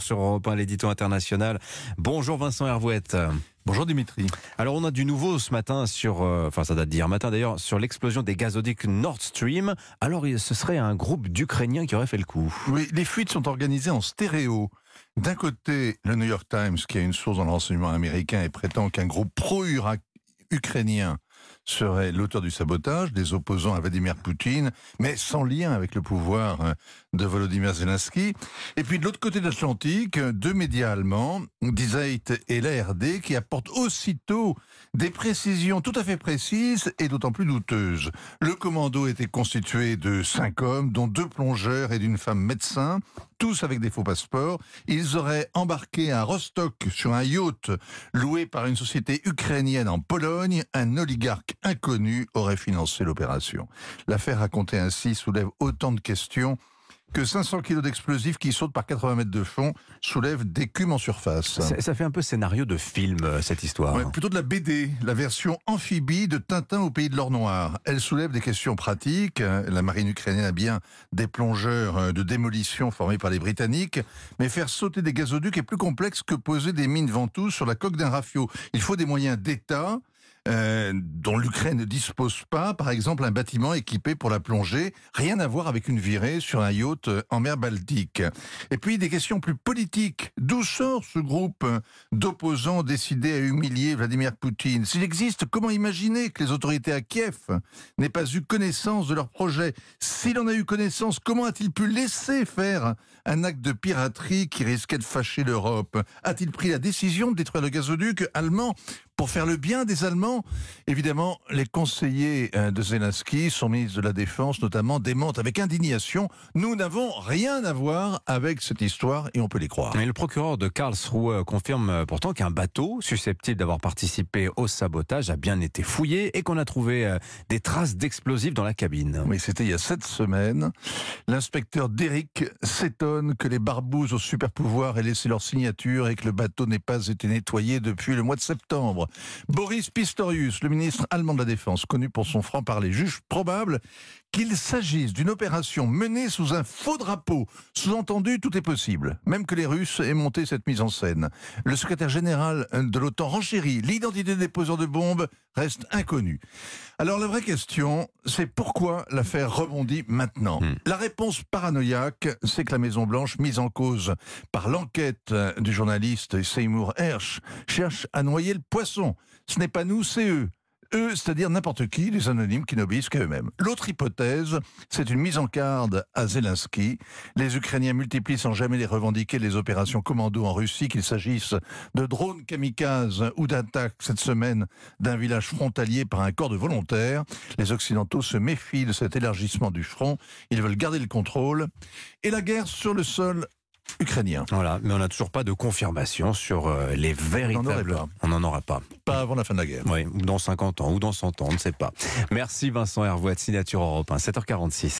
sur Europe 1, l'édito international. Bonjour Vincent Hervouette. Bonjour Dimitri. Alors on a du nouveau ce matin sur, euh, enfin ça date d'hier matin d'ailleurs, sur l'explosion des gazoducs Nord Stream. Alors ce serait un groupe d'Ukrainiens qui aurait fait le coup. Oui, les fuites sont organisées en stéréo. D'un côté, le New York Times, qui a une source dans le renseignement américain et prétend qu'un groupe pro-ukrainien serait l'auteur du sabotage, des opposants à Vladimir Poutine, mais sans lien avec le pouvoir hein, de Volodymyr Zelensky. Et puis de l'autre côté de l'Atlantique, deux médias allemands, Die Zeit et l'ARD, qui apportent aussitôt des précisions tout à fait précises et d'autant plus douteuses. Le commando était constitué de cinq hommes, dont deux plongeurs et d'une femme médecin, tous avec des faux passeports. Ils auraient embarqué à Rostock sur un yacht loué par une société ukrainienne en Pologne. Un oligarque inconnu aurait financé l'opération. L'affaire racontée ainsi soulève autant de questions que 500 kilos d'explosifs qui sautent par 80 mètres de fond soulèvent d'écume en surface. Ça, fait un peu scénario de film, euh, cette histoire. plutôt de la BD, la version amphibie de Tintin au pays de l'or noir. Elle soulève des questions pratiques. La marine ukrainienne a bien des plongeurs euh, de démolition formés par les Britanniques, mais faire sauter des gazoducs est plus complexe que poser des mines ventouses sur la coque d'un rafio. Il faut des moyens d'État euh, dont l'Ukraine ne dispose pas, par exemple un bâtiment équipé pour la plongée, rien à voir avec une virée sur un yacht euh, en mer Baltique. Et puis des questions plus politiques. D'où sort ce groupe d'opposants décidés à humilier Vladimir Poutine? S'il existe, comment imaginer que les autorités à Kiev n'aient pas eu connaissance de leur projet? S'il en a eu connaissance, comment a-t-il pu laisser faire un acte de piraterie qui risquait de fâcher l'Europe? A-t-il pris la décision de détruire le gazoduc allemand pour faire le bien des Allemands. Évidemment, les conseillers euh, de Zelensky, son ministre de la Défense notamment, démentent avec indignation Nous n'avons rien à voir avec cette histoire et on peut les croire. Et le procureur de Karlsruhe confirme euh, pourtant qu'un bateau susceptible d'avoir participé au sabotage a bien été fouillé et qu'on a trouvé euh, des traces d'explosifs dans la cabine. Oui, c'était il y a sept semaines. L'inspecteur Derrick s'étonne que les barbouzes au super pouvoir aient laissé leur signature et que le bateau n'ait pas été nettoyé depuis le mois de septembre. Boris Pistorius, le ministre allemand de la Défense, connu pour son franc-parler, juge probable qu'il s'agisse d'une opération menée sous un faux drapeau. Sous-entendu, tout est possible, même que les Russes aient monté cette mise en scène. Le secrétaire général de l'OTAN renchérit. L'identité des poseurs de bombes reste inconnue. Alors la vraie question, c'est pourquoi l'affaire rebondit maintenant hmm. La réponse paranoïaque, c'est que la Maison-Blanche, mise en cause par l'enquête du journaliste Seymour Hersh, cherche à noyer le poisson. Ce n'est pas nous, c'est eux. Eux, c'est-à-dire n'importe qui, les anonymes qui n'obéissent qu'à eux-mêmes. L'autre hypothèse, c'est une mise en garde à Zelensky. Les Ukrainiens multiplient sans jamais les revendiquer les opérations commando en Russie, qu'il s'agisse de drones kamikazes ou d'attaques cette semaine d'un village frontalier par un corps de volontaires. Les Occidentaux se méfient de cet élargissement du front. Ils veulent garder le contrôle. Et la guerre sur le sol ukrainien. Voilà, mais on n'a toujours pas de confirmation sur euh, les véritables. On n'en aura pas. Pas avant la fin de la guerre. Oui, ou dans 50 ans, ou dans 100 ans, on ne sait pas. Merci Vincent Hervouet, Signature Europe 7h46.